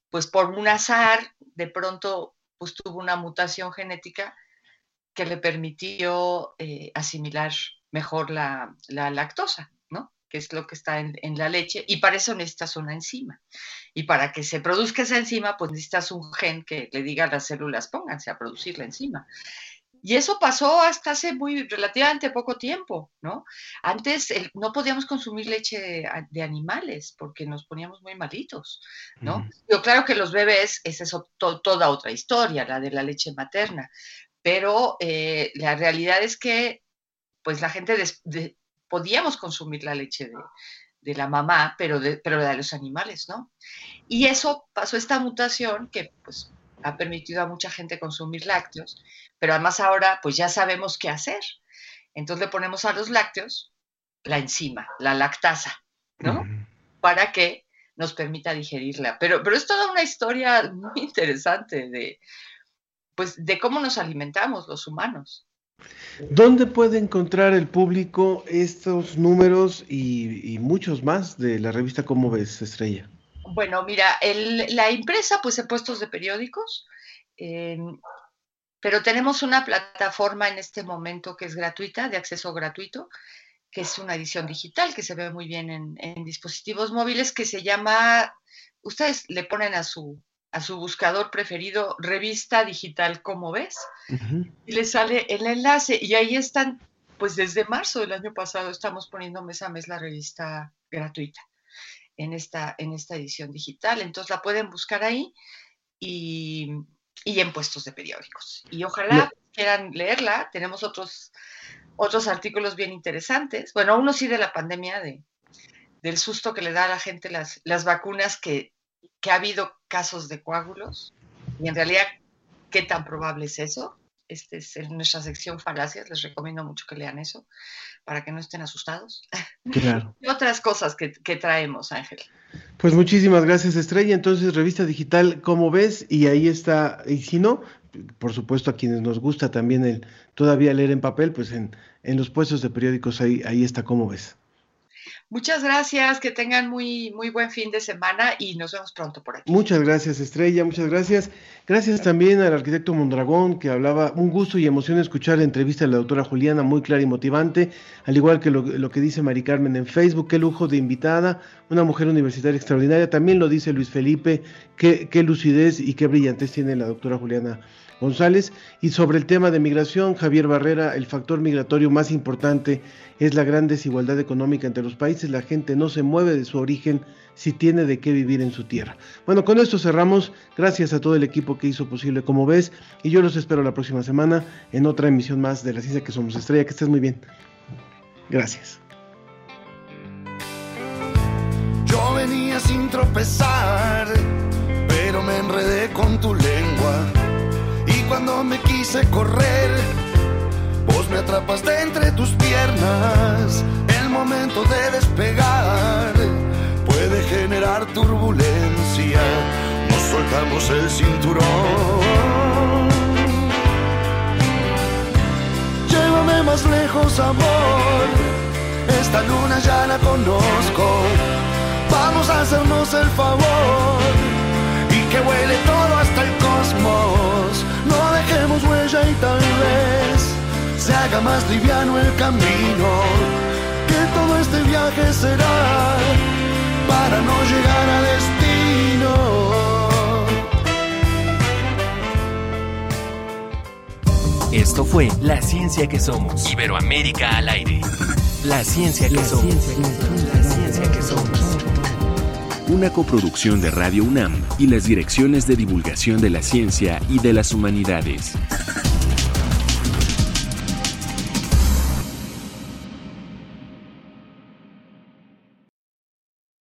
pues por un azar, de pronto pues tuvo una mutación genética que le permitió asimilar mejor la, la lactosa, ¿no? que es lo que está en, la leche, y para eso necesitas una enzima. Y para que se produzca esa enzima, pues necesitas un gen que le diga a las células, pónganse a producir la enzima. Y eso pasó hasta hace muy relativamente poco tiempo, ¿no? Antes no podíamos consumir leche de, animales porque nos poníamos muy malitos, ¿no? Yo claro que los bebés, esa es toda otra historia, la de la leche materna, pero eh, la realidad es que pues la gente de, podíamos consumir la leche de, la mamá, pero de, pero de los animales, ¿no? Y eso pasó esta mutación que pues ha permitido a mucha gente consumir lácteos, pero además ahora pues ya sabemos qué hacer. Entonces le ponemos a los lácteos la enzima, la lactasa, ¿no? Para que nos permita digerirla. Pero, pero es toda una historia muy interesante de, pues, de cómo nos alimentamos los humanos. ¿Dónde puede encontrar el público estos números y, muchos más de la revista Cómo ves, Estrella? Bueno, mira, la impresa pues en puestos de periódicos, em, pero tenemos una plataforma en este momento que es gratuita, de acceso gratuito, que es una edición digital que se ve muy bien en dispositivos móviles, que se llama, ustedes le ponen a su a su buscador preferido, revista digital, como ves? Y le sale el enlace y ahí están, pues desde marzo del año pasado estamos poniendo mes a mes la revista gratuita en esta, en esta edición digital. Entonces la pueden buscar ahí y, en puestos de periódicos. Y ojalá quieran leerla. Tenemos otros, otros artículos bien interesantes. Bueno, uno sí de la pandemia, de, del susto que le da a la gente las, las vacunas que que ha habido casos de coágulos y en realidad, ¿qué tan probable es eso? Este es en nuestra sección falacias, les recomiendo mucho que lean eso para que no estén asustados. Claro. y otras cosas que, traemos, Ángel. Pues muchísimas gracias, Estrella. Entonces, revista digital, ¿cómo ves? Y ahí está, y si no, por supuesto a quienes nos gusta también el todavía leer en papel, pues en, en los puestos de periódicos ahí, ahí está, ¿cómo ves? Muchas gracias, que tengan muy, muy buen fin de semana y nos vemos pronto por aquí. Muchas gracias, Estrella, muchas gracias. Gracias también al arquitecto Mondragón, que hablaba, un gusto y emoción escuchar la entrevista de la doctora Juliana, muy clara y motivante, al igual que lo, que dice Mari Carmen en Facebook, qué lujo de invitada, una mujer universitaria extraordinaria, también lo dice Luis Felipe, qué, qué lucidez y qué brillantez tiene la doctora Juliana González. Y sobre el tema de migración, Javier Barrera, el factor migratorio más importante es la gran desigualdad económica entre los países. La gente no se mueve de su origen si tiene de qué vivir en su tierra. Bueno, con esto cerramos. Gracias a todo el equipo que hizo posible como ves. Y yo los espero la próxima semana en otra emisión más de La Ciencia que Somos Estrella. Que estés muy bien. Gracias. Yo venía sin tropezar, pero me enredé con tu lengua cuando me quise correr, vos me atrapaste entre tus piernas. Momento de despegar puede generar turbulencia. Nos soltamos el cinturón. llévame más lejos, amor. Esta luna ya la conozco. Vamos a hacernos el favor y que huele todo hasta el cosmos. No dejemos huella y tal vez se haga más liviano el camino. Todo este viaje será para no llegar a destino. Esto fue La Ciencia que Somos. Iberoamérica al aire. La Ciencia que Somos. La Ciencia que Somos. Una coproducción de Radio UNAM y las direcciones de divulgación de la ciencia y de las humanidades.